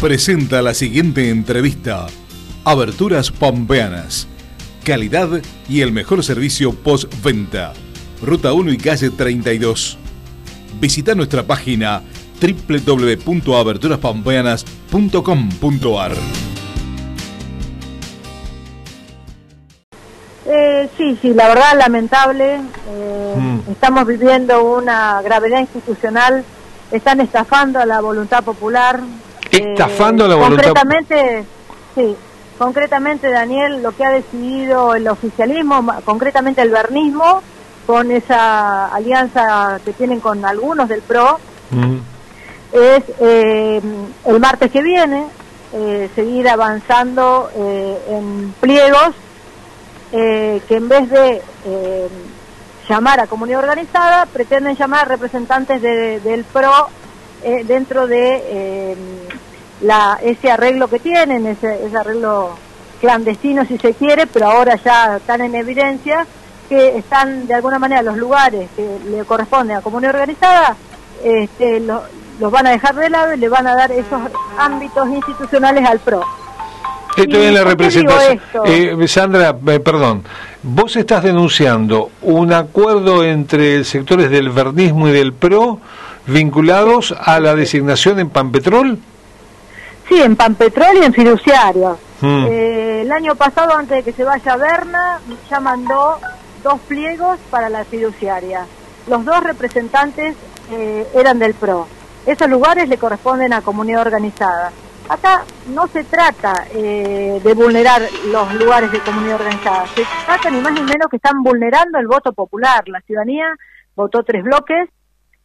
presenta la siguiente entrevista. Aberturas Pampeanas. Calidad y el mejor servicio postventa. Ruta 1 y calle 32. Visita nuestra página www.aberturaspampeanas.com.ar. Eh, sí, sí, la verdad lamentable. Eh, Mm. Estamos viviendo una gravedad institucional. Están estafando a la voluntad popular. Estafando a la Eh, voluntad- Concretamente, sí. Concretamente, Daniel, lo que ha decidido el oficialismo, concretamente el vernismo, con esa alianza que tienen con algunos del PRO, Mm. es eh, el martes que viene eh, seguir avanzando eh, en pliegos eh, que en vez de eh, llamar a comunidad organizada pretenden llamar representantes de- del PRO eh, dentro de eh, la, ese arreglo que tienen, ese, ese arreglo clandestino si se quiere, pero ahora ya están en evidencia que están de alguna manera los lugares que le corresponden a comunidad organizada, este, lo- los van a dejar de lado y le van a dar esos ámbitos institucionales al PRO. Esto ¿Y es la representación. Eh, Sandra, eh, perdón. Vos estás denunciando un acuerdo entre sectores del vernismo y del PRO vinculados a la designación en Pampetrol. Sí, en Pampetrol y en fiduciarios. Mm. Eh, el año pasado, antes de que se vaya Berna, ya mandó dos pliegos para la fiduciaria. Los dos representantes eh, eran del PRO. Esos lugares le corresponden a comunidad organizada. Acá no se trata eh, de vulnerar los lugares de comunidad organizada, se trata ni más ni menos que están vulnerando el voto popular. La ciudadanía votó tres bloques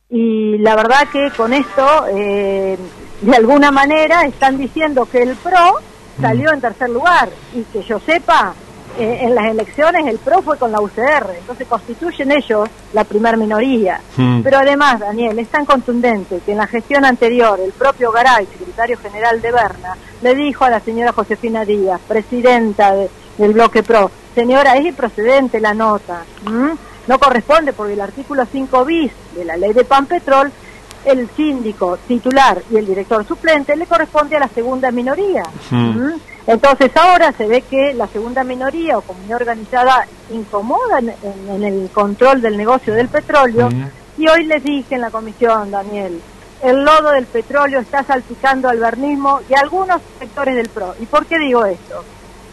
y la verdad que con esto, eh, de alguna manera, están diciendo que el PRO salió en tercer lugar y que yo sepa, eh, en las elecciones el PRO fue con la UCR, entonces constituyen ellos la primer minoría. Mm. Pero además, Daniel, es tan contundente que en la gestión anterior el propio Garay, secretario general de Berna, le dijo a la señora Josefina Díaz, presidenta de- del bloque PRO, señora, es improcedente la nota, ¿m? No corresponde porque el artículo 5 bis de la ley de Pampetrol, el síndico titular y el director suplente le corresponde a la segunda minoría. Mm. ¿m? Entonces ahora se ve que la segunda minoría o comunidad organizada incomoda en, en- en el control del negocio del petróleo Mm. y hoy les dije en la comisión, Daniel, el lodo del petróleo está salpicando al vernismo y a algunos sectores del PRO. ¿Y por qué digo esto?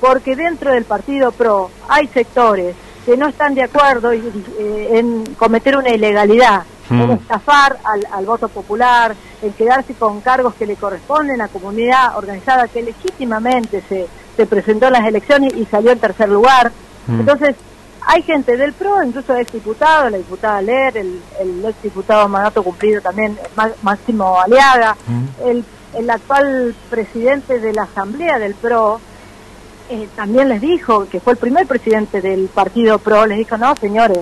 Porque dentro del partido PRO hay sectores que no están de acuerdo eh, en cometer una ilegalidad, Mm. en estafar al, al voto popular, en quedarse con cargos que le corresponden a comunidad organizada que legítimamente se, se presentó en las elecciones y salió en tercer lugar. Mm. Entonces, hay gente del PRO, incluso exdiputados, la diputada Ler, el, el exdiputado mandato cumplido también, Máximo Aliaga, Mm. el, el actual presidente de la Asamblea del PRO, eh, también les dijo, que fue el primer presidente del partido PRO, les dijo, no, señores,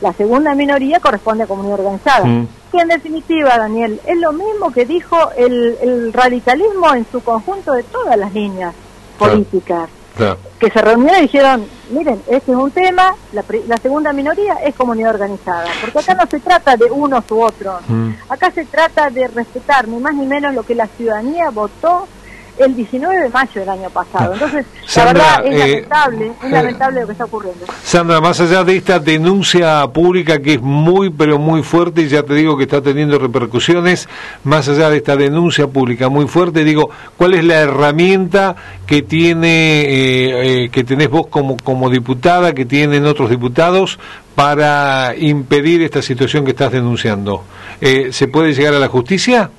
la segunda minoría corresponde a comunidad organizada. Mm. Y en definitiva, Daniel, es lo mismo que dijo el, el radicalismo en su conjunto de todas las líneas políticas Claro. que se reunieron y dijeron, miren, este es un tema, la, la segunda minoría es comunidad organizada, porque acá no se trata de unos u otros, Mm. acá se trata de respetar ni más ni menos lo que la ciudadanía votó el 19 de mayo del año pasado. Entonces, Sandra, la verdad es eh, lamentable, es eh, lamentable lo que está ocurriendo. Sandra, más allá de esta denuncia pública que es muy, pero muy fuerte, y ya te digo que está teniendo repercusiones, más allá de esta denuncia pública muy fuerte, digo, ¿cuál es la herramienta que tiene, eh, eh, que tenés vos como, como diputada, que tienen otros diputados, para impedir esta situación que estás denunciando? Eh, ¿Se puede llegar a la justicia?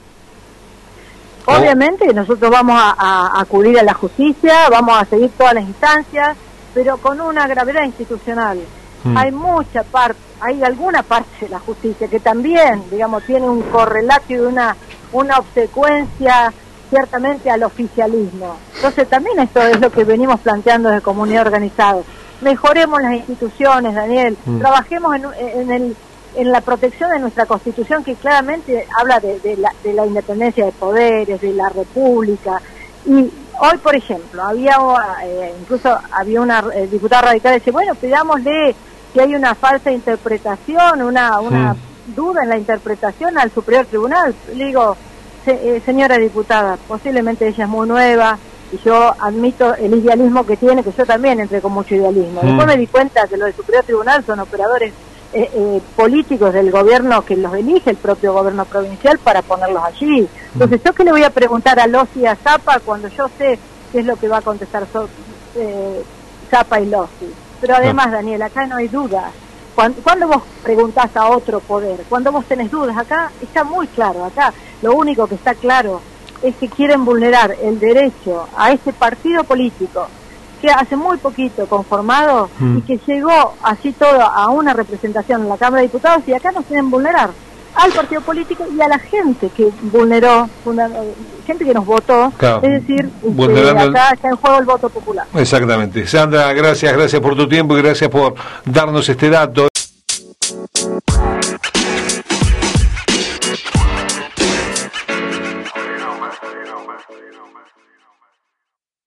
Obviamente nosotros vamos a, a acudir a la justicia, vamos a seguir todas las instancias, pero con una gravedad institucional. Mm. Hay mucha parte, hay alguna parte de la justicia que también, digamos, tiene un correlato y una, una obsecuencia ciertamente al oficialismo. Entonces también esto es lo que venimos planteando desde comunidad organizada. Mejoremos las instituciones, Daniel, Mm. trabajemos en, en el en la protección de nuestra constitución que claramente habla de, de la, de la independencia de poderes, de la república. Y hoy, por ejemplo, había eh, incluso había una eh, diputada radical que dice, bueno, pidámosle si hay una falsa interpretación, una, una duda en la interpretación al Superior Tribunal. Le digo, eh, señora diputada, posiblemente ella es muy nueva y yo admito el idealismo que tiene, que yo también entré con mucho idealismo. Mm. Después me di cuenta que los del Superior Tribunal son operadores eh, eh, políticos del gobierno que los elige el propio gobierno provincial para ponerlos allí. Entonces, ¿yo qué le voy a preguntar a Lossi y a Zapa cuando yo sé qué es lo que va a contestar so, eh, Zapa y Lossi? Pero además, Daniel, acá no hay dudas. Cuando, cuando vos preguntás a otro poder, cuando vos tenés dudas, acá está muy claro, acá lo único que está claro es que quieren vulnerar el derecho a ese partido político que hace muy poquito conformado Mm. y que llegó así todo a una representación en la Cámara de Diputados y acá nos quieren vulnerar al partido político y a la gente que vulneró, gente que nos votó, Claro. es decir, este, Vulnerando el- acá está en juego el voto popular. Exactamente. Sandra, gracias, gracias por tu tiempo y gracias por darnos este dato.